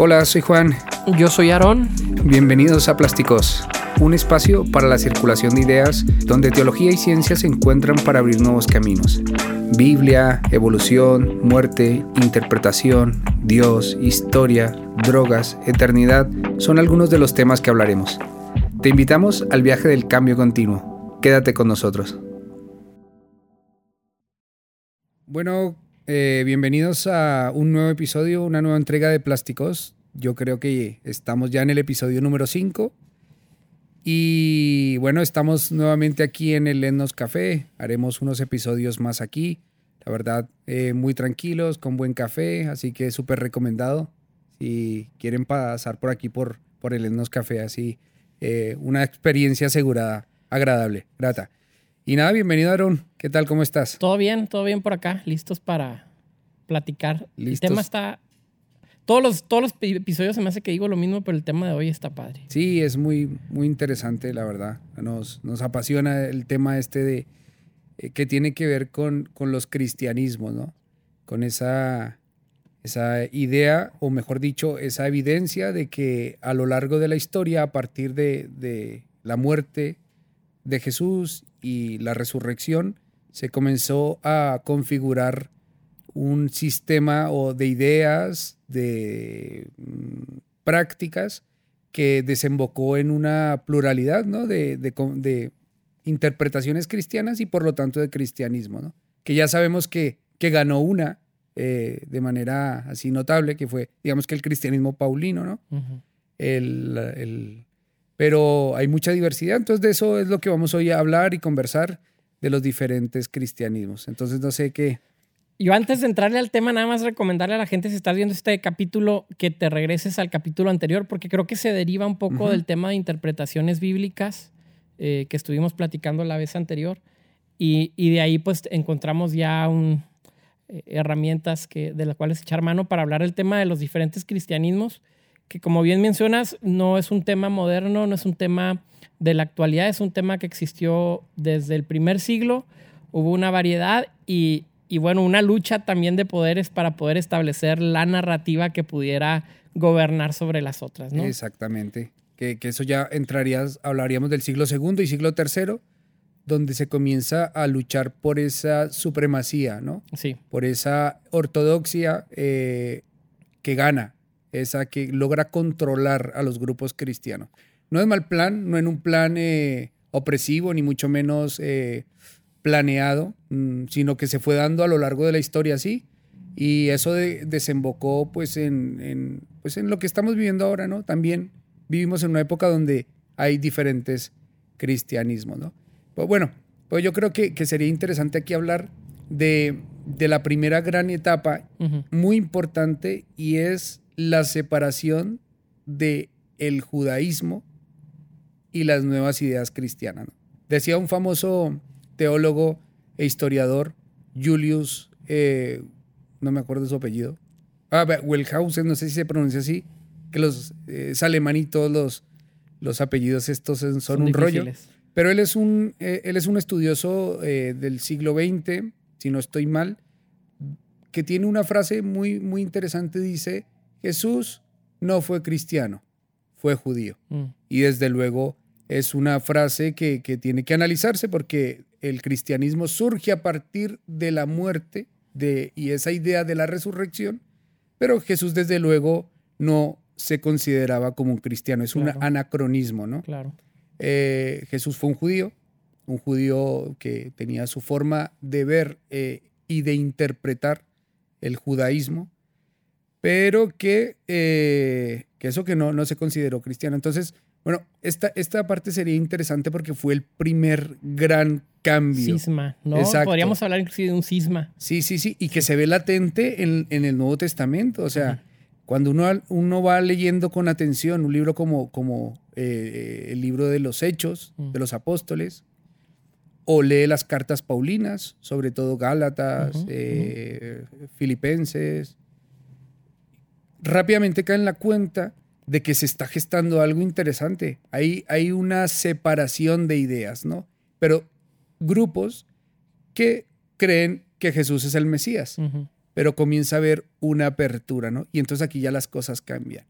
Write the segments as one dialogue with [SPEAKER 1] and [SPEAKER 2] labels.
[SPEAKER 1] Hola, soy Juan.
[SPEAKER 2] Yo soy Aarón.
[SPEAKER 1] Bienvenidos a Plásticos, un espacio para la circulación de ideas donde teología y ciencia se encuentran para abrir nuevos caminos. Biblia, evolución, muerte, interpretación, Dios, historia, drogas, eternidad son algunos de los temas que hablaremos. Te invitamos al viaje del cambio continuo. Quédate con nosotros. Bueno, eh, bienvenidos a un nuevo episodio, una nueva entrega de Plásticos. Yo creo que estamos ya en el episodio número 5. Y bueno, estamos nuevamente aquí en el Lennos Café. Haremos unos episodios más aquí. La verdad, eh, muy tranquilos, con buen café. Así que súper recomendado. Si quieren pasar por aquí por, por el Lennos Café, así eh, una experiencia asegurada, agradable, grata. Y nada, bienvenido Aaron. ¿Qué tal? ¿Cómo estás?
[SPEAKER 2] Todo bien, todo bien por acá, listos para platicar.
[SPEAKER 1] Listos.
[SPEAKER 2] El tema está... Todos los, todos los episodios se me hace que digo lo mismo, pero el tema de hoy está padre.
[SPEAKER 1] Sí, es muy, muy interesante, la verdad. Nos, nos apasiona el tema este de eh, que tiene que ver con, con los cristianismos, ¿no? Con esa, esa idea, o mejor dicho, esa evidencia de que a lo largo de la historia, a partir de, de la muerte de Jesús y la resurrección, se comenzó a configurar un sistema o de ideas, de mm, prácticas que desembocó en una pluralidad ¿no? de, de, de, interpretaciones cristianas y por lo tanto de cristianismo, ¿no? que ya sabemos que, que ganó una eh, de manera así notable, que fue, digamos que el cristianismo paulino, ¿no?
[SPEAKER 2] Uh -huh.
[SPEAKER 1] el, el, pero hay mucha diversidad, entonces de eso es lo que vamos hoy a hablar y conversar de los diferentes cristianismos. Entonces no sé qué.
[SPEAKER 2] Yo antes de entrarle al tema, nada más recomendarle a la gente, si estás viendo este capítulo, que te regreses al capítulo anterior, porque creo que se deriva un poco uh -huh. del tema de interpretaciones bíblicas eh, que estuvimos platicando la vez anterior. Y, y de ahí pues encontramos ya un, eh, herramientas que, de las cuales echar mano para hablar del tema de los diferentes cristianismos, que como bien mencionas, no es un tema moderno, no es un tema de la actualidad, es un tema que existió desde el primer siglo, hubo una variedad y, y bueno, una lucha también de poderes para poder establecer la narrativa que pudiera gobernar sobre las otras, ¿no?
[SPEAKER 1] Exactamente. Que, que eso ya entraría, hablaríamos del siglo segundo y siglo tercero, donde se comienza a luchar por esa supremacía, ¿no?
[SPEAKER 2] Sí.
[SPEAKER 1] Por esa ortodoxia eh, que gana, esa que logra controlar a los grupos cristianos. No es mal plan, no en un plan eh, opresivo, ni mucho menos eh, planeado, mmm, sino que se fue dando a lo largo de la historia así. Y eso de, desembocó pues en, en, pues en lo que estamos viviendo ahora, ¿no? También vivimos en una época donde hay diferentes cristianismos, ¿no? Pues bueno, pues yo creo que, que sería interesante aquí hablar de, de la primera gran etapa uh -huh. muy importante y es la separación de el judaísmo y las nuevas ideas cristianas. ¿no? Decía un famoso teólogo e historiador, Julius, eh, no me acuerdo su apellido, ah, Wellhausen, no sé si se pronuncia así, que los eh, es alemán y todos los, los apellidos estos son, son un difíciles. rollo. Pero él es un, eh, él es un estudioso eh, del siglo XX, si no estoy mal, que tiene una frase muy, muy interesante, dice, Jesús no fue cristiano, fue judío. Mm. Y desde luego es una frase que, que, tiene que analizarse porque el cristianismo surge a partir de la muerte de, y esa idea de la resurrección, pero Jesús desde luego no se consideraba como un cristiano, es claro. un anacronismo, ¿no?
[SPEAKER 2] Claro.
[SPEAKER 1] Eh, Jesús fue un judío, un judío que tenía su forma de ver eh, y de interpretar el judaísmo, pero que, eh, que eso que no, no se consideró cristiano. Entonces, bueno, esta, esta parte sería interesante porque fue el primer gran cambio.
[SPEAKER 2] Cisma, ¿no? Exacto. Podríamos hablar inclusive de un cisma.
[SPEAKER 1] Sí, sí, sí, y que se ve latente en, en el Nuevo Testamento. O sea, uh -huh. cuando uno, uno va leyendo con atención un libro como, como eh, el libro de los Hechos, uh -huh. de los Apóstoles, o lee las cartas Paulinas, sobre todo Gálatas, uh -huh. eh, Filipenses, rápidamente cae en la cuenta de que se está gestando algo interesante. Hay, hay una separación de ideas, ¿no? Pero grupos que creen que Jesús es el Mesías, uh -huh. pero comienza a haber una apertura, ¿no? Y entonces aquí ya las cosas cambian.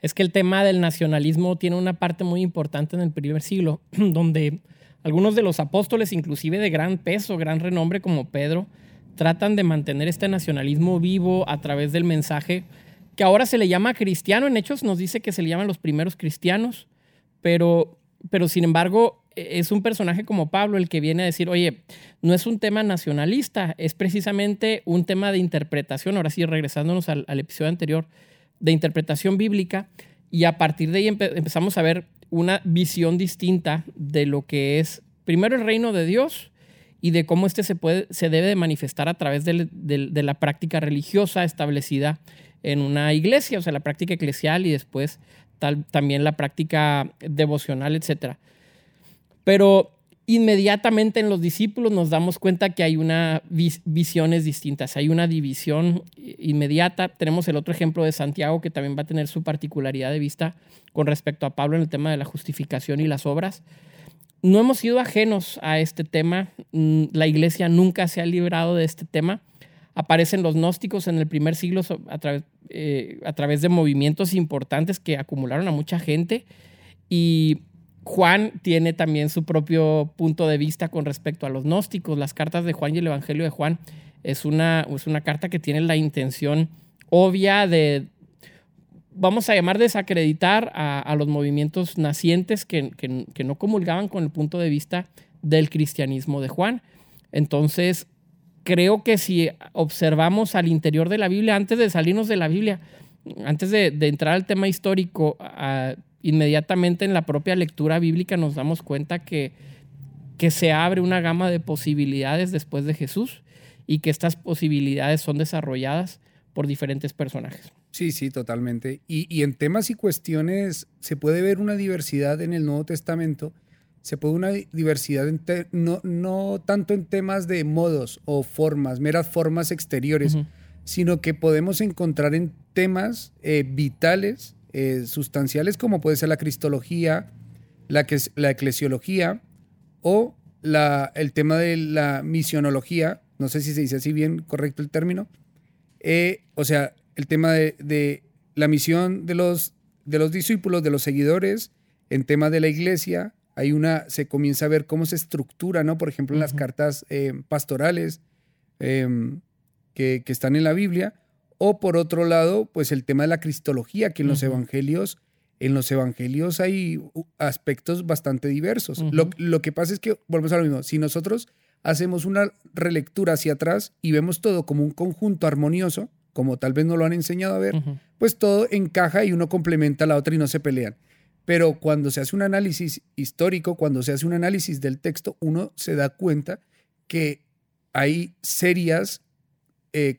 [SPEAKER 2] Es que el tema del nacionalismo tiene una parte muy importante en el primer siglo, donde algunos de los apóstoles, inclusive de gran peso, gran renombre como Pedro, tratan de mantener este nacionalismo vivo a través del mensaje que ahora se le llama cristiano. En Hechos nos dice que se le llaman los primeros cristianos, pero, pero sin embargo e, es un personaje como Pablo el que viene a decir, oye, no es un tema nacionalista, es precisamente un tema de interpretación. Ahora sí, regresándonos al, episodio anterior, de interpretación bíblica, y a partir de ahí empezamos a ver una visión distinta de lo que es primero el reino de Dios y de cómo este se, puede, se debe de manifestar a través de, de la práctica religiosa establecida en una iglesia, o sea, la práctica eclesial y después tal, también la práctica devocional, etc. Pero inmediatamente en los discípulos nos damos cuenta que hay una visiones distintas, hay una división inmediata. Tenemos el otro ejemplo de Santiago que también va a tener su particularidad de vista con respecto a Pablo en el tema de la justificación y las obras. No hemos sido ajenos a este tema, mm, la iglesia nunca se ha librado de este tema aparecen los gnósticos en el primer siglo a, eh, a través de movimientos importantes que acumularon a mucha gente y Juan tiene también su propio punto de vista con respecto a los gnósticos. Las cartas de Juan y el Evangelio de Juan es una, es una carta que tiene la intención obvia de, vamos a llamar, desacreditar a, los movimientos nacientes que, que, que, no comulgaban con el punto de vista del cristianismo de Juan. Entonces, creo que si observamos al interior de la Biblia, antes de salirnos de la Biblia, antes de, entrar al tema histórico, inmediatamente en la propia lectura bíblica nos damos cuenta que, que se abre una gama de posibilidades después de Jesús y que estas posibilidades son desarrolladas por diferentes personajes.
[SPEAKER 1] Sí, sí, totalmente. Y, y en temas y cuestiones se puede ver una diversidad en el Nuevo Testamento se puede una diversidad, no, no tanto en temas de modos o formas, meras formas exteriores, sino que podemos encontrar en temas eh, vitales, eh, sustanciales, como puede ser la cristología, la, que es, la eclesiología o la, el tema de la misionología, no sé si se dice así bien correcto el término, eh, o sea, el tema de, de, la misión de los, de los discípulos, de los seguidores, en tema de la iglesia, hay una, se comienza a ver cómo se estructura, ¿no? Por ejemplo, en las cartas eh, pastorales em, que, están en la Biblia. O por otro lado, pues el tema de la cristología, que en los evangelios, en los evangelios hay aspectos bastante diversos. lo, lo, que pasa es que, volvemos a lo mismo, si nosotros hacemos una relectura hacia atrás y vemos todo como un conjunto armonioso, como tal vez no lo han enseñado a ver, pues todo encaja y uno complementa a la otra y no se pelean. Pero cuando se hace un análisis histórico, cuando se hace un análisis del texto, uno se da cuenta que hay serias eh,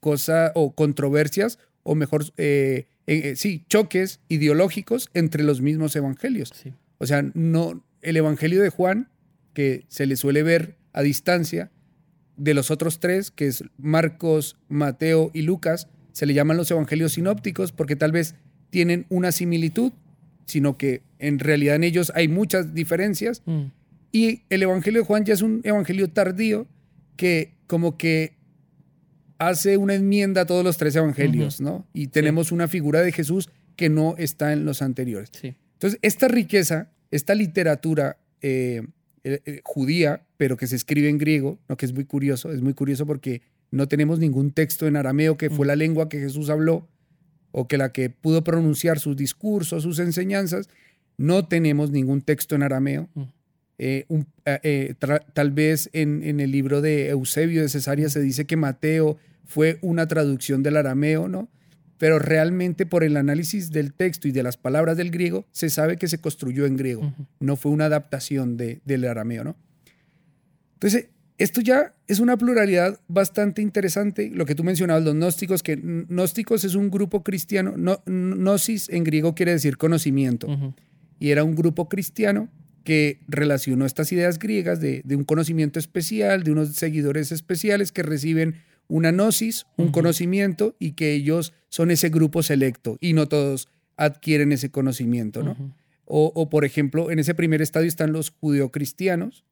[SPEAKER 1] cosas o controversias, o mejor, eh, eh, sí, choques ideológicos entre los mismos evangelios. O sea, no, el evangelio de Juan, que se le suele ver a distancia, de los otros tres, que es Marcos, Mateo y Lucas, se le llaman los evangelios sinópticos porque tal vez tienen una similitud, sino que en realidad en ellos hay muchas diferencias. Mm. Y el Evangelio de Juan ya es un Evangelio tardío que como que hace una enmienda a todos los tres Evangelios, ¿no? Y tenemos una figura de Jesús que no está en los anteriores. Entonces, esta riqueza, esta literatura eh, eh, eh, judía, pero que se escribe en griego, ¿no? que es muy curioso, es muy curioso porque no tenemos ningún texto en arameo que fue mm. la lengua que Jesús habló, o que la que pudo pronunciar sus discursos, sus enseñanzas, no tenemos ningún texto en arameo. Mm. Eh, eh, eh, tal vez en, el libro de Eusebio de Cesarea se dice que Mateo fue una traducción del arameo, ¿no? Pero realmente por el análisis del texto y de las palabras del griego, se sabe que se construyó en griego, no fue una adaptación de, del arameo, ¿no? Entonces, esto ya es una pluralidad bastante interesante. Lo que tú mencionabas, los gnósticos, que gnósticos es un grupo cristiano. No, gnosis en griego quiere decir conocimiento. Y era un grupo cristiano que relacionó estas ideas griegas de, un conocimiento especial, de unos seguidores especiales que reciben una gnosis, un conocimiento, y que ellos son ese grupo selecto y no todos adquieren ese conocimiento, ¿no? o, o, por ejemplo, en ese primer estadio están los judeocristianos,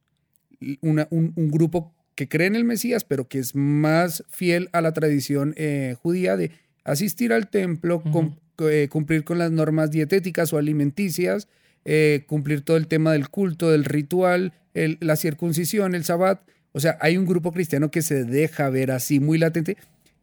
[SPEAKER 1] un, grupo que cree en el Mesías, pero que es más fiel a la tradición eh, judía de asistir al templo, eh, cumplir con las normas dietéticas o alimenticias, eh, cumplir todo el tema del culto, del ritual, la circuncisión, el sabbat. O sea, hay un grupo cristiano que se deja ver así muy latente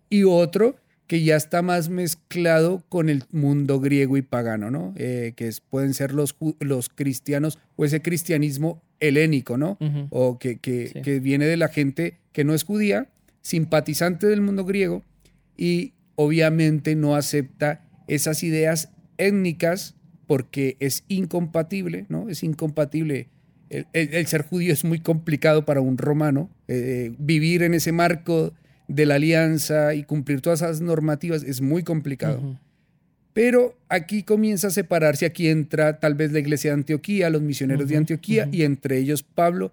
[SPEAKER 1] y otro que ya está más mezclado con el mundo griego y pagano, ¿no? Eh, que pueden ser los, los cristianos o ese cristianismo helénico, ¿no? O que, que, viene de la gente que no es judía, simpatizante del mundo griego y obviamente no acepta esas ideas étnicas porque es incompatible, ¿no? Es incompatible. El, ser judío es muy complicado para un romano. Eh, vivir en ese marco de la alianza y cumplir todas esas normativas es muy complicado. Pero aquí comienza a separarse, aquí entra tal vez la iglesia de Antioquía, los misioneros de Antioquía, y entre ellos Pablo,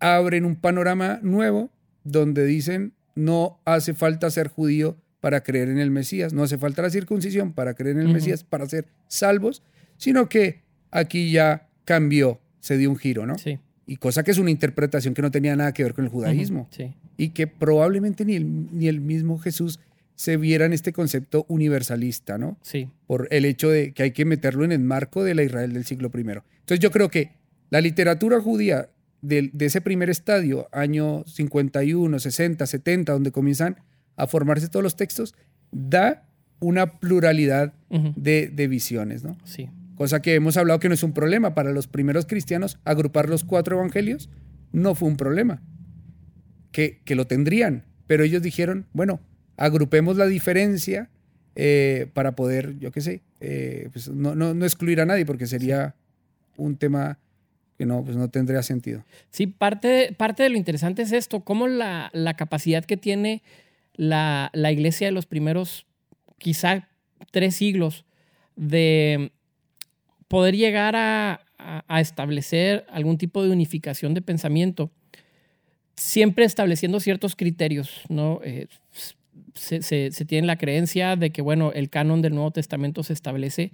[SPEAKER 1] abren un panorama nuevo donde dicen, no hace falta ser judío para creer en el Mesías, no hace falta la circuncisión para creer en el Mesías, para ser salvos, sino que aquí ya cambió, se dio un giro, ¿no? Sí. Y cosa que es una interpretación que no tenía nada que ver con el judaísmo. sí y que probablemente ni el, ni el mismo Jesús se viera en este concepto universalista, ¿no?
[SPEAKER 2] Sí.
[SPEAKER 1] Por el hecho de que hay que meterlo en el marco de la Israel del siglo I. Entonces yo creo que la literatura judía de, ese primer estadio, año 51, 60, 70, donde comienzan a formarse todos los textos, da una pluralidad de, de, visiones, ¿no?
[SPEAKER 2] Sí.
[SPEAKER 1] Cosa que hemos hablado que no es un problema. Para los primeros cristianos, agrupar los cuatro evangelios no fue un problema que, lo tendrían, pero ellos dijeron, bueno, agrupemos la diferencia eh, para poder, yo qué sé, eh, pues no, no, excluir a nadie porque sería un tema que no, pues no tendría sentido.
[SPEAKER 2] Sí, parte, parte de lo interesante es esto, cómo la, capacidad que tiene la, iglesia de los primeros, quizá tres siglos, de poder llegar a, a establecer algún tipo de unificación de pensamiento siempre estableciendo ciertos criterios, ¿no? Eh, se, tiene la creencia de que, bueno, el canon del Nuevo Testamento se establece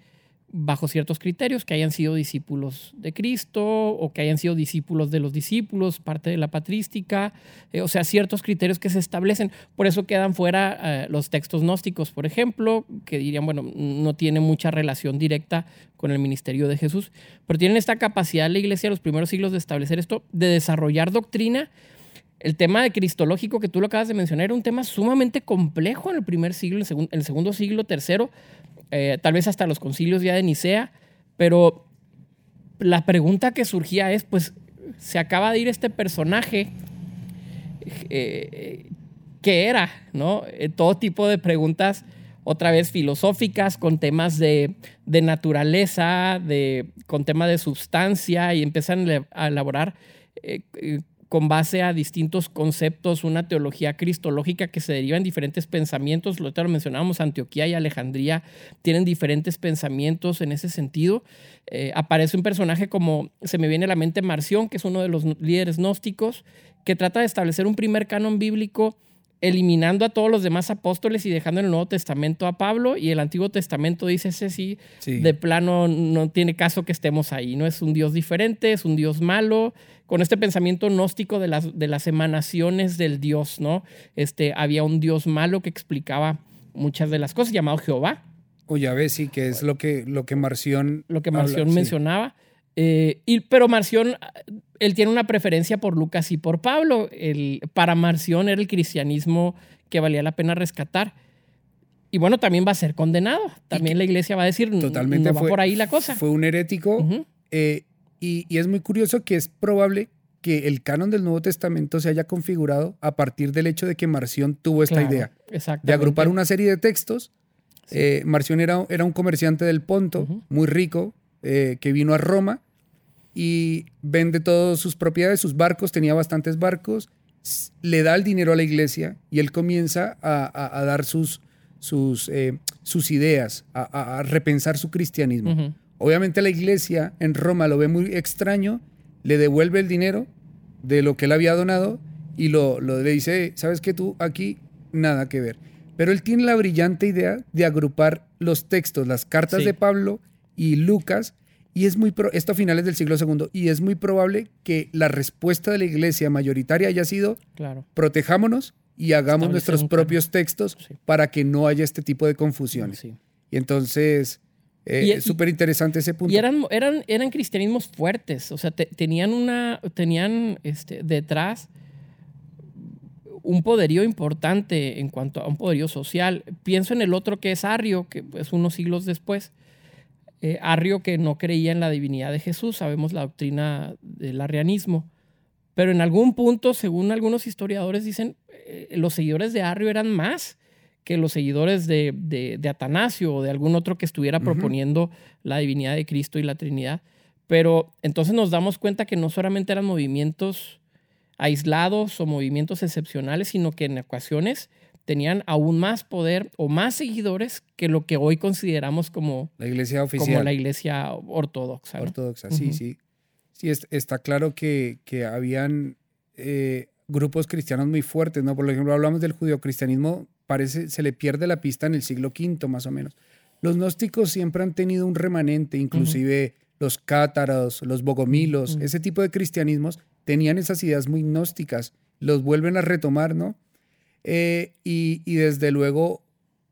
[SPEAKER 2] bajo ciertos criterios, que hayan sido discípulos de Cristo o que hayan sido discípulos de los discípulos, parte de la patrística, eh, o sea, ciertos criterios que se establecen. Por eso quedan fuera eh, los textos gnósticos, por ejemplo, que dirían, bueno, no tiene mucha relación directa con el ministerio de Jesús, pero tienen esta capacidad la iglesia de los primeros siglos de establecer esto, de desarrollar doctrina el tema de cristológico que tú lo acabas de mencionar era un tema sumamente complejo en el primer siglo, en el, segundo siglo, tercero, eh, tal vez hasta los concilios ya de Nicea, pero la pregunta que surgía es, pues, se acaba de ir este personaje, eh, ¿qué era? ¿No? Eh, todo tipo de preguntas, otra vez filosóficas, con temas de, naturaleza, de, con temas de sustancia, y empiezan a elaborar con base a distintos conceptos, una teología cristológica que se deriva en diferentes pensamientos. Lo, lo mencionábamos, Antioquía y Alejandría tienen diferentes pensamientos en ese sentido. Eh, aparece un personaje como, se me viene a la mente Marción, que es uno de los líderes gnósticos, que trata de establecer un primer canon bíblico eliminando a todos los demás apóstoles y dejando en el Nuevo Testamento a Pablo y el Antiguo Testamento dice ese sí, de plano no tiene caso que estemos ahí, no es un Dios diferente, es un Dios malo, con este pensamiento gnóstico de las, de las emanaciones del Dios, ¿no? Este, había un Dios malo que explicaba muchas de las cosas, llamado Jehová.
[SPEAKER 1] O ya ves, sí, que es lo que, lo que Marción...
[SPEAKER 2] Lo que Marción mencionaba. Eh, y, pero Marción, él tiene una preferencia por Lucas y por Pablo. El, para Marción era el cristianismo que valía la pena rescatar. Y bueno, también va a ser condenado. También la iglesia va a decir, totalmente no va por ahí la cosa.
[SPEAKER 1] Fue un herético. Eh, y, es muy curioso que es probable que el canon del Nuevo Testamento se haya configurado a partir del hecho de que Marción tuvo esta idea de agrupar una serie de textos. Eh, Marción era, era, un comerciante del Ponto, muy rico, que vino a Roma y vende todas sus propiedades, sus barcos, tenía bastantes barcos, le da el dinero a la iglesia y él comienza a, dar sus, sus, eh, sus ideas, a, repensar su cristianismo. Obviamente la iglesia en Roma lo ve muy extraño, le devuelve el dinero de lo que él había donado y lo, lo le dice, sabes que tú aquí nada que ver. Pero él tiene la brillante idea de agrupar los textos, las cartas de Pablo y Lucas, Y es muy, pro, esto a finales del siglo II, y es muy probable que la respuesta de la iglesia mayoritaria haya sido,
[SPEAKER 2] Claro.
[SPEAKER 1] protejámonos y hagamos nuestros propios textos
[SPEAKER 2] Sí.
[SPEAKER 1] para que no haya este tipo de confusiones.
[SPEAKER 2] Sí.
[SPEAKER 1] Y entonces, eh, súper interesante ese punto.
[SPEAKER 2] Y eran, eran, eran cristianismos fuertes, o sea, te- tenían una, tenían este, detrás un poderío importante en cuanto a un poderío social. Pienso en el otro que es Arrio, que es unos siglos después. Eh, Arrio que no creía en la divinidad de Jesús, sabemos la doctrina del arrianismo. Pero en algún punto, según algunos historiadores, dicen, eh, los seguidores de Arrio eran más que los seguidores de, de- de Atanasio o de algún otro que estuviera proponiendo la divinidad de Cristo y la Trinidad. Pero entonces nos damos cuenta que no solamente eran movimientos aislados o movimientos excepcionales, sino que en ocasiones tenían aún más poder o más seguidores que lo que hoy consideramos como,
[SPEAKER 1] la iglesia
[SPEAKER 2] como
[SPEAKER 1] oficial.
[SPEAKER 2] la iglesia ortodoxa. ¿no?
[SPEAKER 1] ortodoxa, sí, sí. Sí, es- está claro que, que habían eh, grupos cristianos muy fuertes, ¿no? Por ejemplo, hablamos del judeocristianismo, parece, se le pierde la pista en el siglo V más o menos. Los gnósticos siempre han tenido un remanente, inclusive los cátaros, los bogomilos, ese tipo de cristianismos tenían esas ideas muy gnósticas, los vuelven a retomar, ¿no? Eh, y, y desde luego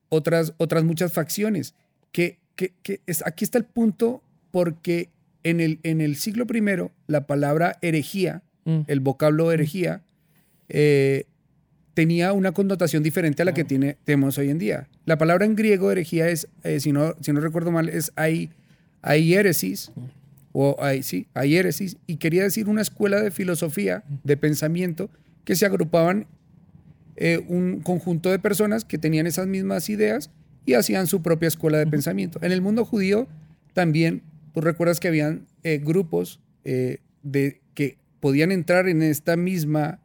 [SPEAKER 1] otras, otras muchas facciones. Que, que, que es, aquí está el punto porque en el, en el siglo I la palabra herejía,
[SPEAKER 2] Mm.
[SPEAKER 1] el vocablo herejía, eh, tenía una connotación diferente a la que tiene, tenemos hoy en día. La palabra en griego herejía es, eh, si, no, si no recuerdo mal, es ai- aiéresis, o ai- sí, aiéresis, y quería decir una escuela de filosofía, de pensamiento, que se agrupaban eh, un conjunto de personas que tenían esas mismas ideas y hacían su propia escuela de pensamiento. En el mundo judío también, tú recuerdas que habían eh, grupos eh, de, que podían entrar en esta misma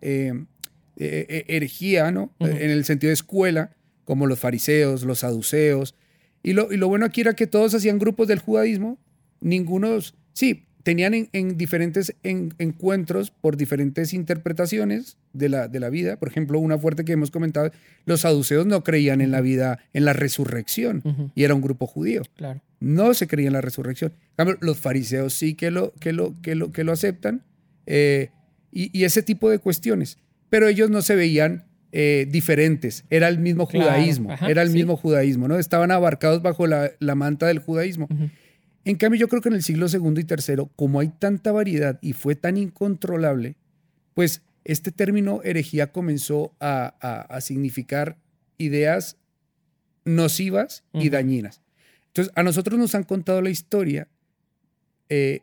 [SPEAKER 1] herejía, ¿no? En el sentido de escuela, como los fariseos, los saduceos. Y lo, y lo bueno aquí era que todos hacían grupos del judaísmo, ningunos, sí, tenían en, en diferentes en- encuentros por diferentes interpretaciones de la, de la vida. Por ejemplo, una fuerte que hemos comentado, los saduceos no creían en la vida, en la resurrección, y era un grupo judío.
[SPEAKER 2] Claro.
[SPEAKER 1] No se creía en la resurrección. Cambio, los fariseos sí que lo, que lo, que lo, que lo aceptan, eh, y, y ese tipo de cuestiones. Pero ellos no se veían eh, diferentes, era el mismo
[SPEAKER 2] Claro,
[SPEAKER 1] judaísmo,
[SPEAKER 2] ajá,
[SPEAKER 1] era el
[SPEAKER 2] sí.
[SPEAKER 1] mismo judaísmo, ¿no? Estaban abarcados bajo la, la manta del judaísmo. En cambio, yo creo que en el siglo segundo y tercero, como hay tanta variedad y fue tan incontrolable, pues este término herejía comenzó a, a- a significar ideas nocivas y dañinas. Entonces, a nosotros nos han contado la historia eh,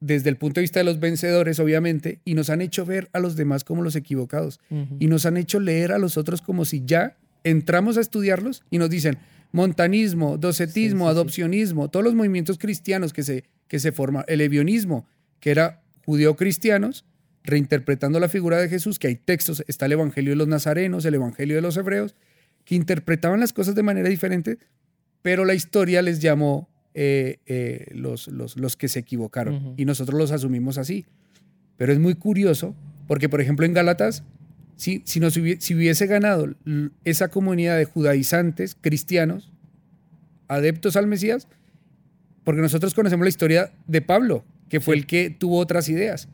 [SPEAKER 1] desde el punto de vista de los vencedores, obviamente, y nos han hecho ver a los demás como los equivocados. Y nos han hecho leer a los otros como si ya entramos a estudiarlos y nos dicen montanismo, docetismo,
[SPEAKER 2] Sí, sí, sí.
[SPEAKER 1] adopcionismo, todos los movimientos cristianos que se, que se forman, el evionismo, que era judío-cristianos, reinterpretando la figura de Jesús, que hay textos, está el Evangelio de los Nazarenos, el Evangelio de los Hebreos, que interpretaban las cosas de manera diferente, pero la historia les llamó eh, eh, los, los, los que se equivocaron y nosotros los asumimos así. Pero es muy curioso porque, por ejemplo, en Gálatas, si, si, nos hubie- si hubiese ganado esa comunidad de judaizantes, cristianos, adeptos al Mesías, porque nosotros conocemos la historia de Pablo, que fue el que tuvo otras ideas,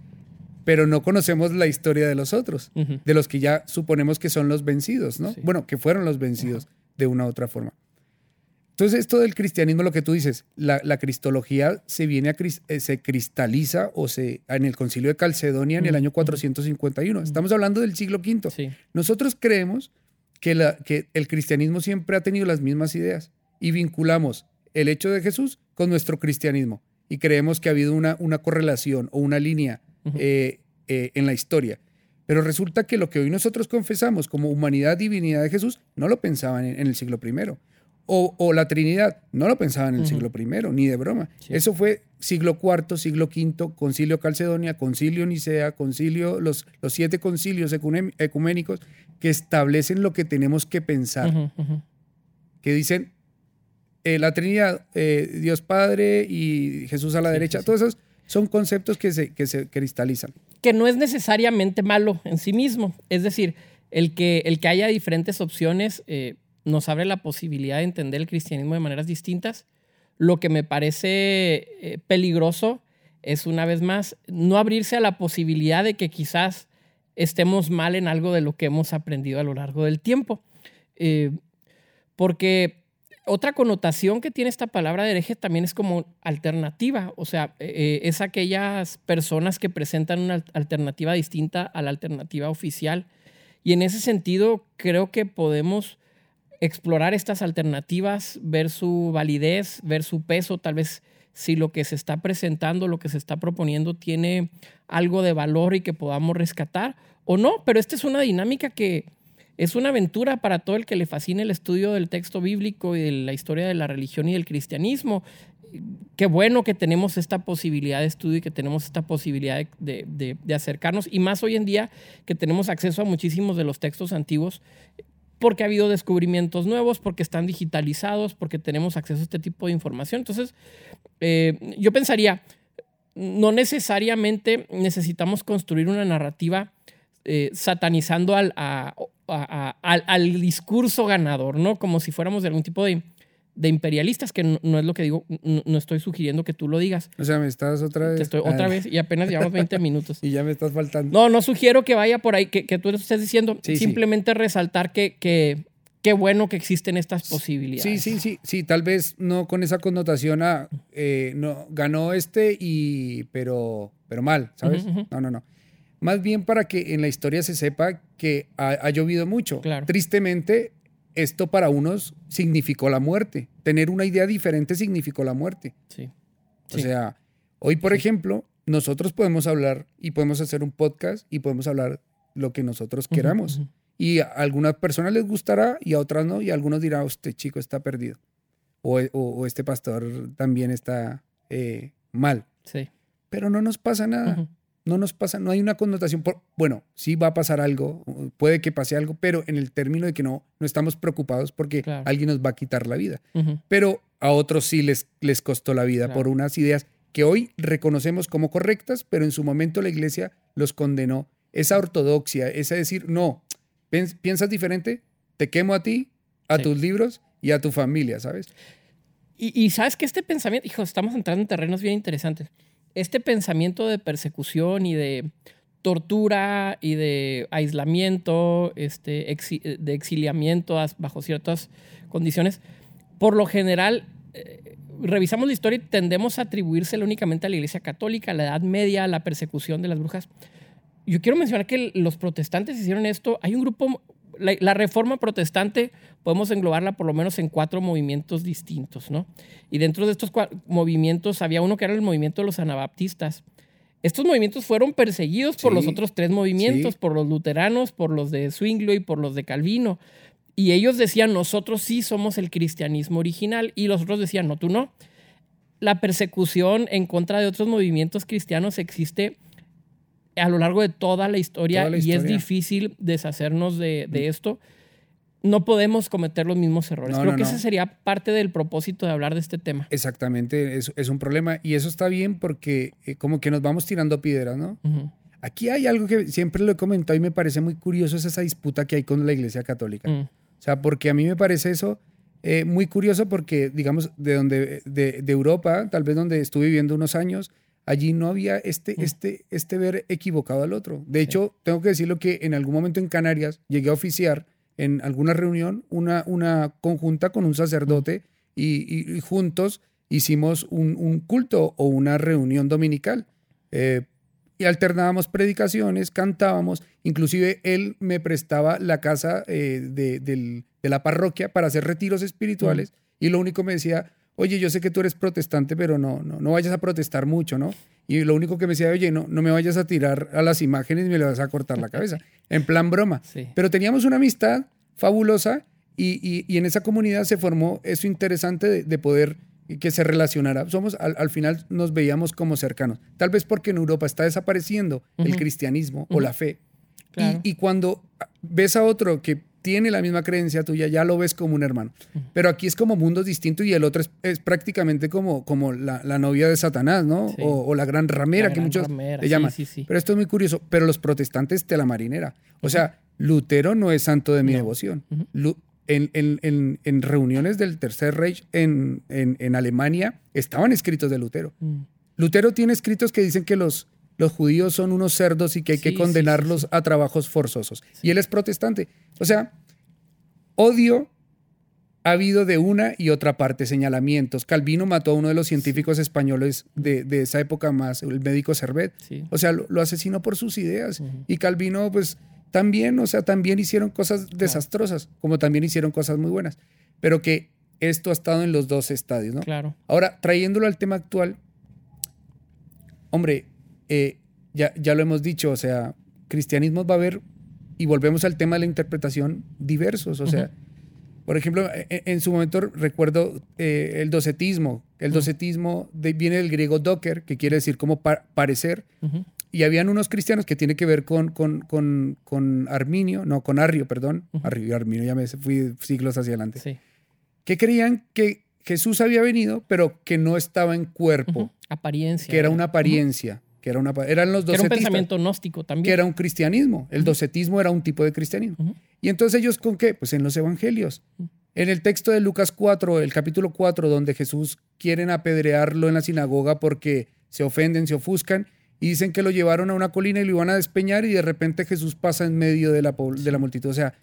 [SPEAKER 1] pero no conocemos la historia de los otros, de los que ya suponemos que son los vencidos, ¿no?
[SPEAKER 2] Sí.
[SPEAKER 1] Bueno, que fueron los vencidos de una u otra forma. Entonces, esto del cristianismo, lo que tú dices, la, la cristología se viene a eh, se cristaliza o se en el concilio de Calcedonia en el año
[SPEAKER 2] ujú.
[SPEAKER 1] 451. Estamos hablando del siglo V.
[SPEAKER 2] Sí.
[SPEAKER 1] Nosotros creemos que, la, que el cristianismo siempre ha tenido las mismas ideas y vinculamos el hecho de Jesús con nuestro cristianismo y creemos que ha habido una, una correlación o una línea eh, eh, en la historia. Pero resulta que lo que hoy nosotros confesamos como humanidad, divinidad de Jesús, no lo pensaban en, en el siglo I. O, o la Trinidad, no lo pensaban en el siglo I, ni de broma.
[SPEAKER 2] Sí.
[SPEAKER 1] Eso fue siglo IV, siglo V, concilio Calcedonia, concilio Nicea, concilio, los, los siete concilios ecuménicos que establecen lo que tenemos que pensar que dicen eh, la Trinidad, eh, Dios Padre y Jesús a la
[SPEAKER 2] Sí,
[SPEAKER 1] derecha,
[SPEAKER 2] sí.
[SPEAKER 1] todos esos son conceptos que se, que se cristalizan.
[SPEAKER 2] que no es necesariamente malo en sí mismo. Es decir, el que, el que haya diferentes opciones eh, nos abre la posibilidad de entender el cristianismo de maneras distintas. Lo que me parece eh, peligroso es, una vez más, no abrirse a la posibilidad de que quizás estemos mal en algo de lo que hemos aprendido a lo largo del tiempo. Eh, porque otra connotación que tiene esta palabra de hereje también es como alternativa, o sea, eh, es aquellas personas que presentan una alternativa distinta a la alternativa oficial. Y en ese sentido, creo que podemos explorar estas alternativas, ver su validez, ver su peso, tal vez si lo que se está presentando, lo que se está proponiendo tiene algo de valor y que podamos rescatar o no, pero esta es una dinámica que es una aventura para todo el que le fascine el estudio del texto bíblico y de la historia de la religión y del cristianismo. Qué bueno que tenemos esta posibilidad de estudio y que tenemos esta posibilidad de, acercarnos, y más hoy en día que tenemos acceso a muchísimos de los textos antiguos, porque ha habido descubrimientos nuevos, porque están digitalizados, porque tenemos acceso a este tipo de información. Entonces, eh, yo pensaría, no necesariamente necesitamos construir una narrativa eh, satanizando al, al, discurso ganador, ¿no? Como si fuéramos de algún tipo de, imperialistas, que no, es lo que digo, no, estoy sugiriendo que tú lo digas.
[SPEAKER 1] O sea, me estás otra vez.
[SPEAKER 2] estoy otra vez y apenas llevamos 20 minutos.
[SPEAKER 1] y ya me estás faltando.
[SPEAKER 2] No, no sugiero que vaya por ahí, que, que tú estés diciendo. simplemente resaltar que, que qué bueno que existen estas posibilidades.
[SPEAKER 1] Sí, sí, sí, sí, tal vez no con esa connotación a eh, no ganó este y pero pero mal, ¿sabes? No, no, no. Más bien para que en la historia se sepa que ha, llovido mucho. Tristemente, esto para unos significó la muerte. Tener una idea diferente significó la muerte.
[SPEAKER 2] Sí.
[SPEAKER 1] O sea, hoy, por ejemplo, nosotros podemos hablar y podemos hacer un podcast y podemos hablar lo que nosotros queramos. Y a algunas personas les gustará y a otras no. Y a algunos dirán, este chico está perdido. O, este pastor también está eh, mal.
[SPEAKER 2] Sí.
[SPEAKER 1] Pero no nos pasa nada no nos pasa, no hay una connotación, por, bueno, sí va a pasar algo, puede que pase algo, pero en el término de que no, no estamos preocupados porque alguien nos va a quitar la vida. Pero a otros sí les, les costó la vida por unas ideas que hoy reconocemos como correctas, pero en su momento la iglesia los condenó. Esa ortodoxia, esa decir, no, piensas diferente, te quemo a ti, a tus libros y a tu familia, ¿sabes?
[SPEAKER 2] Y, y sabes que este pensamiento, hijo, estamos entrando en terrenos bien interesantes este pensamiento de persecución y de tortura y de aislamiento, este, de exiliamiento bajo ciertas condiciones, por lo general eh, revisamos la historia y tendemos a atribuírsela únicamente a la Iglesia Católica, a la Edad Media, a la persecución de las brujas. Yo quiero mencionar que los protestantes hicieron esto. Hay un grupo la, reforma protestante podemos englobarla por lo menos en cuatro movimientos distintos, ¿no? Y dentro de estos movimientos había uno que era el movimiento de los anabaptistas. Estos movimientos fueron perseguidos por los otros tres movimientos, por los luteranos, por los de Zwinglio y por los de Calvino. Y ellos decían, nosotros sí somos el cristianismo original. Y los otros decían, no, tú no. La persecución en contra de otros movimientos cristianos existe a lo largo de toda la historia, y es difícil deshacernos de, mm. esto. No podemos cometer los mismos errores. Creo que ese sería parte del propósito de hablar de este tema.
[SPEAKER 1] Exactamente, es, es un problema y eso está bien porque eh, como que nos vamos tirando piedras, ¿no? Aquí hay algo que siempre lo he comentado y me parece muy curioso, es esa disputa que hay con la Iglesia Católica. Mm. O sea, porque a mí me parece eso eh, muy curioso porque, digamos, de, donde, de, de Europa, tal vez donde estuve viviendo unos años, allí no había este, mm. este, este ver equivocado al otro. De hecho, tengo que decirlo que en algún momento en Canarias llegué a oficiar en alguna reunión una, una conjunta con un sacerdote y, juntos hicimos un, culto o una reunión dominical. Eh, y alternábamos predicaciones, cantábamos, inclusive él me prestaba la casa eh, de, la parroquia para hacer retiros espirituales mm. y lo único me decía, oye, yo sé que tú eres protestante, pero no, no, no vayas a protestar mucho, ¿no? Y lo único que me decía, oye, no, no me vayas a tirar a las imágenes y me le vas a cortar la cabeza, en plan broma. Pero teníamos una amistad fabulosa y, y, en esa comunidad se formó eso interesante de, poder que se relacionara. Somos, al, final nos veíamos como cercanos. Tal vez porque en Europa está desapareciendo el cristianismo o la fe. Y, y, cuando ves a otro que tiene la misma creencia tuya, ya lo ves como un hermano. Pero aquí es como mundos distintos y el otro es, prácticamente como, como la, novia de Satanás, ¿no? O, la gran ramera, que muchos le llaman. Pero esto es muy curioso. Pero los protestantes, te la marinera. O sea, Lutero no es santo de mi devoción. en, en, en, reuniones del Tercer Reich en, Alemania estaban escritos de Lutero. Mm. Lutero tiene escritos que dicen que los, los judíos son unos cerdos y que hay que condenarlos a trabajos forzosos. Y él es protestante. O sea, odio ha habido de una y otra parte señalamientos. Calvino mató a uno de los científicos españoles de, esa época más, el médico Servet. O sea, lo, asesinó por sus ideas. Y Calvino, pues, también, o sea, también hicieron cosas desastrosas, como también hicieron cosas muy buenas. Pero que esto ha estado en los dos estadios, ¿no?
[SPEAKER 2] Claro.
[SPEAKER 1] Ahora, trayéndolo al tema actual, hombre, eh, ya, ya lo hemos dicho, o sea, cristianismo va a haber, y volvemos al tema de la interpretación, diversos, o sea, por ejemplo, e, e, en, su momento recuerdo eh, el docetismo. El docetismo viene del griego docker, que quiere decir como parecer. Y habían unos cristianos que tiene que ver con, con, con, con Arminio, no, con Arrio, perdón. Arrio, Arminio, ya me fui siglos hacia adelante.
[SPEAKER 2] Sí.
[SPEAKER 1] Que creían que Jesús había venido, pero que no estaba en cuerpo.
[SPEAKER 2] Apariencia.
[SPEAKER 1] Que era una apariencia. Que era una, eran los docetistas.
[SPEAKER 2] Era un pensamiento gnóstico también.
[SPEAKER 1] Que era un cristianismo. El docetismo era un tipo de cristianismo. Y entonces ellos con qué? Pues en los evangelios. En el texto de Lucas 4, el capítulo 4, donde Jesús quieren apedrearlo en la sinagoga porque se ofenden, se ofuscan, y dicen que lo llevaron a una colina y lo iban a despeñar y de repente Jesús pasa en medio de la, de la multitud. O sea,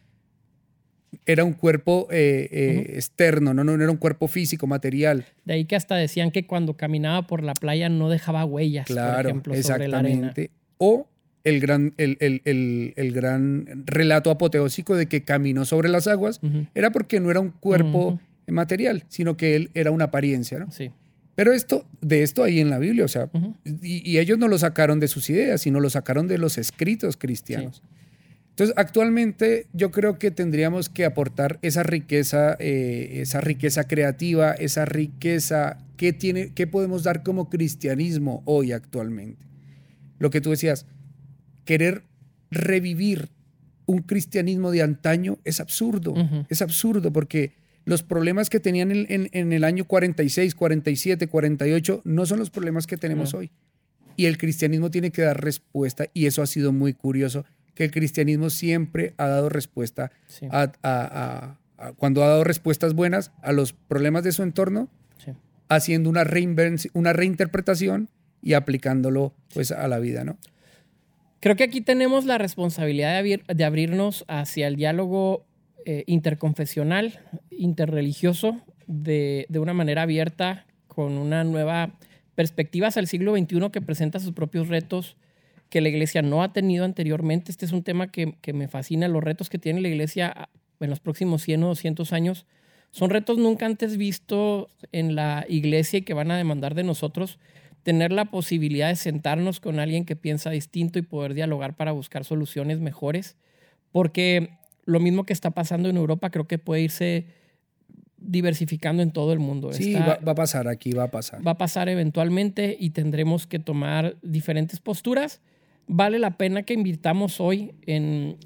[SPEAKER 1] era un cuerpo eh, eh, externo, ¿no? no era un cuerpo físico, material.
[SPEAKER 2] De ahí que hasta decían que cuando caminaba por la playa no dejaba huellas, por ejemplo, sobre la arena.
[SPEAKER 1] O el gran, el, el, gran relato apoteósico de que caminó sobre las aguas, era porque no era un cuerpo material, sino que él era una apariencia, ¿no?
[SPEAKER 2] Sí.
[SPEAKER 1] Pero esto, de esto hay en la Biblia, o sea, y, ellos no lo sacaron de sus ideas, sino lo sacaron de los escritos cristianos. Entonces, actualmente yo creo que tendríamos que aportar esa riqueza, eh, esa riqueza creativa, esa riqueza que tiene, que podemos dar como cristianismo hoy actualmente. Lo que tú decías, querer revivir un cristianismo de antaño es absurdo. Es absurdo porque los problemas que tenían en, el año 46, 47, 48 no son los problemas que tenemos hoy. Y el cristianismo tiene que dar respuesta y eso ha sido muy curioso, que el cristianismo siempre ha dado respuesta a, cuando ha dado respuestas buenas a los problemas de su entorno, haciendo una, una reinterpretación y aplicándolo pues a la vida, ¿no?
[SPEAKER 2] Creo que aquí tenemos la responsabilidad de, abrirnos hacia el diálogo eh, interconfesional, interreligioso, de, una manera abierta, con una nueva perspectiva hacia el siglo XXI que presenta sus propios retos que la iglesia no ha tenido anteriormente. Este es un tema que, que me fascina, los retos que tiene la iglesia en los próximos 100 o 200 años. Son retos nunca antes vistos en la iglesia y que van a demandar de nosotros tener la posibilidad de sentarnos con alguien que piensa distinto y poder dialogar para buscar soluciones mejores, porque lo mismo que está pasando en Europa creo que puede irse diversificando en todo el mundo.
[SPEAKER 1] Sí, va, a pasar aquí, va a pasar.
[SPEAKER 2] Va a pasar eventualmente y tendremos que tomar diferentes posturas. Vale la pena que invitamos hoy en,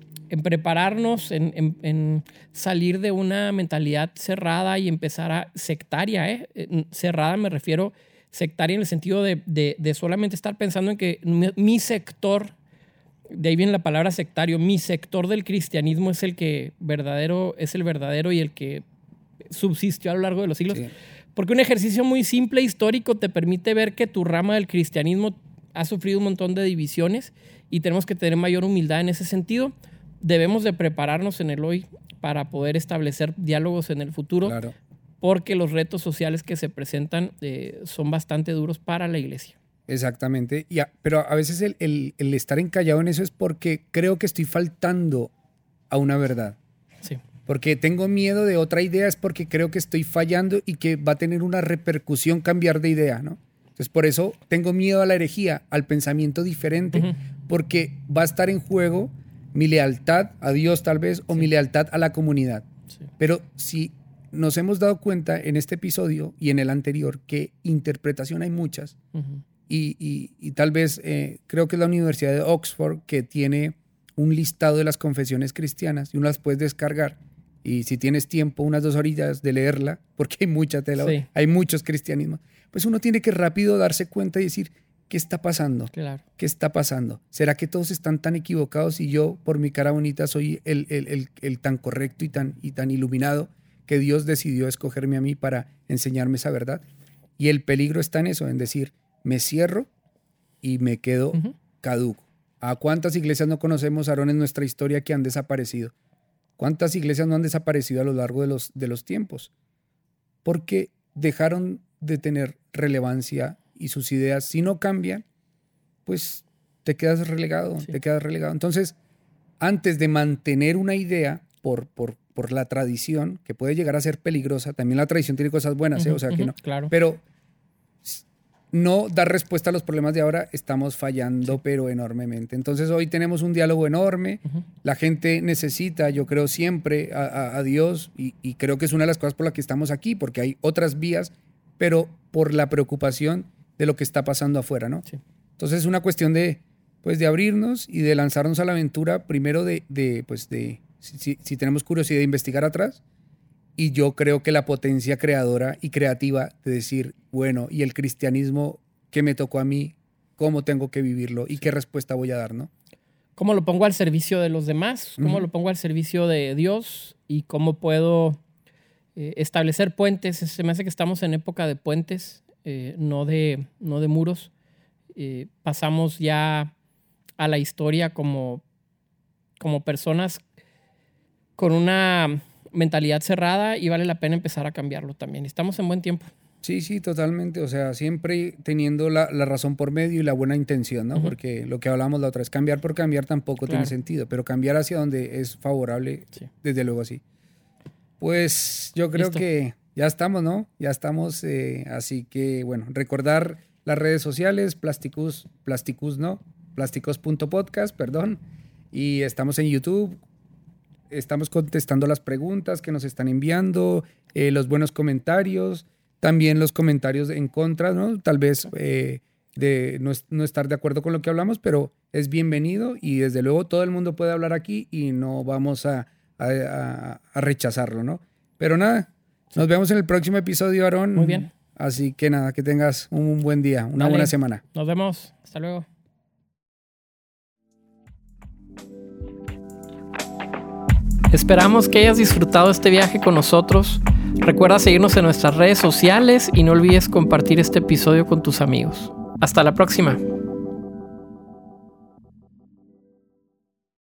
[SPEAKER 2] prepararnos, en, en, salir de una mentalidad cerrada y empezar a sectaria. ¿eh? Cerrada me refiero sectaria en el sentido de, solamente estar pensando en que mi, sector, de ahí viene la palabra sectario, mi sector del cristianismo es el que verdadero, es el verdadero y el que subsistió a lo largo de los siglos. Porque un ejercicio muy simple histórico te permite ver que tu rama del cristianismo ha sufrido un montón de divisiones y tenemos que tener mayor humildad en ese sentido. Debemos de prepararnos en el hoy para poder establecer diálogos en el futuro, claro porque los retos sociales que se presentan eh, son bastante duros para la iglesia.
[SPEAKER 1] Exactamente, pero a veces el, estar encallado en eso es porque creo que estoy faltando a una verdad.
[SPEAKER 2] Sí.
[SPEAKER 1] Porque tengo miedo de otra idea, es porque creo que estoy fallando y que va a tener una repercusión cambiar de idea, ¿no? Entonces, por eso tengo miedo a la herejía, al pensamiento diferente, porque va a estar en juego mi lealtad a Dios tal vez o mi lealtad a la comunidad. Pero si nos hemos dado cuenta en este episodio y en el anterior que interpretación hay muchas. y, tal vez eh, creo que es la Universidad de Oxford que tiene un listado de las confesiones cristianas y uno las puedes descargar. Y si tienes tiempo, unas dos horillas de leerla, porque hay mucha tela, hay muchos cristianismos, pues uno tiene que rápido darse cuenta y decir, ¿qué está pasando?
[SPEAKER 2] Claro.
[SPEAKER 1] ¿Qué está pasando? ¿Será que todos están tan equivocados y yo, por mi cara bonita, soy el, el, el, tan correcto y tan, y tan iluminado que Dios decidió escogerme a mí para enseñarme esa verdad? Y el peligro está en eso, en decir, me cierro y me quedo caduco. ¿A cuántas iglesias no conocemos, Aarón, en nuestra historia que han desaparecido? ¿Cuántas iglesias no han desaparecido a lo largo de los, de los tiempos? Porque dejaron de tener relevancia y sus ideas, si no cambian, pues te quedas relegado, te quedas relegado. Entonces, antes de mantener una idea por, por, por, la tradición, que puede llegar a ser peligrosa, también la tradición tiene cosas buenas, ¿eh? o sea que no.
[SPEAKER 2] Claro.
[SPEAKER 1] Pero no dar respuesta a los problemas de ahora, estamos fallando, pero enormemente. Entonces hoy tenemos un diálogo enorme, la gente necesita, yo creo, siempre a, Dios y, y, creo que es una de las cosas por las que estamos aquí, porque hay otras vías, pero por la preocupación de lo que está pasando afuera, ¿no? Entonces es una cuestión de, pues, de abrirnos y de lanzarnos a la aventura, primero de, de pues, de, si, tenemos curiosidad de investigar atrás, y yo creo que la potencia creadora y creativa de decir, bueno, ¿y el cristianismo qué me tocó a mí? ¿Cómo tengo que vivirlo? ¿Y qué respuesta voy a dar, no?
[SPEAKER 2] ¿Cómo lo pongo al servicio de los demás? ¿Cómo lo pongo al servicio de Dios? ¿Y cómo puedo eh, establecer puentes? Se me hace que estamos en época de puentes eh, no, de, no de muros. Eh, pasamos ya a la historia como, como personas con una mentalidad cerrada y vale la pena empezar a cambiarlo también. Estamos en buen tiempo.
[SPEAKER 1] Sí, sí, totalmente. O sea, siempre teniendo la, razón por medio y la buena intención, ¿no? Porque lo que hablamos la otra es cambiar por cambiar tampoco tiene sentido, pero cambiar hacia donde es favorable, desde luego sí. Pues yo creo que ya estamos, ¿no? Ya estamos, eh, así que bueno, recordar las redes sociales, Plasticus, Plasticus, ¿no? Plásticos.podcast, perdón. Y estamos en YouTube. Estamos contestando las preguntas que nos están enviando, eh, los buenos comentarios, también los comentarios en contra, ¿no? Tal vez eh, de no, estar de acuerdo con lo que hablamos, pero es bienvenido y desde luego todo el mundo puede hablar aquí y no vamos a, a rechazarlo, ¿no? Pero nada, nos vemos en el próximo episodio, Aarón.
[SPEAKER 2] Muy bien.
[SPEAKER 1] Así que nada, que tengas un buen día, una buena semana.
[SPEAKER 2] Nos vemos. Hasta luego. Esperamos que hayas disfrutado este viaje con nosotros. Recuerda seguirnos en nuestras redes sociales y no olvides compartir este episodio con tus amigos. Hasta la próxima.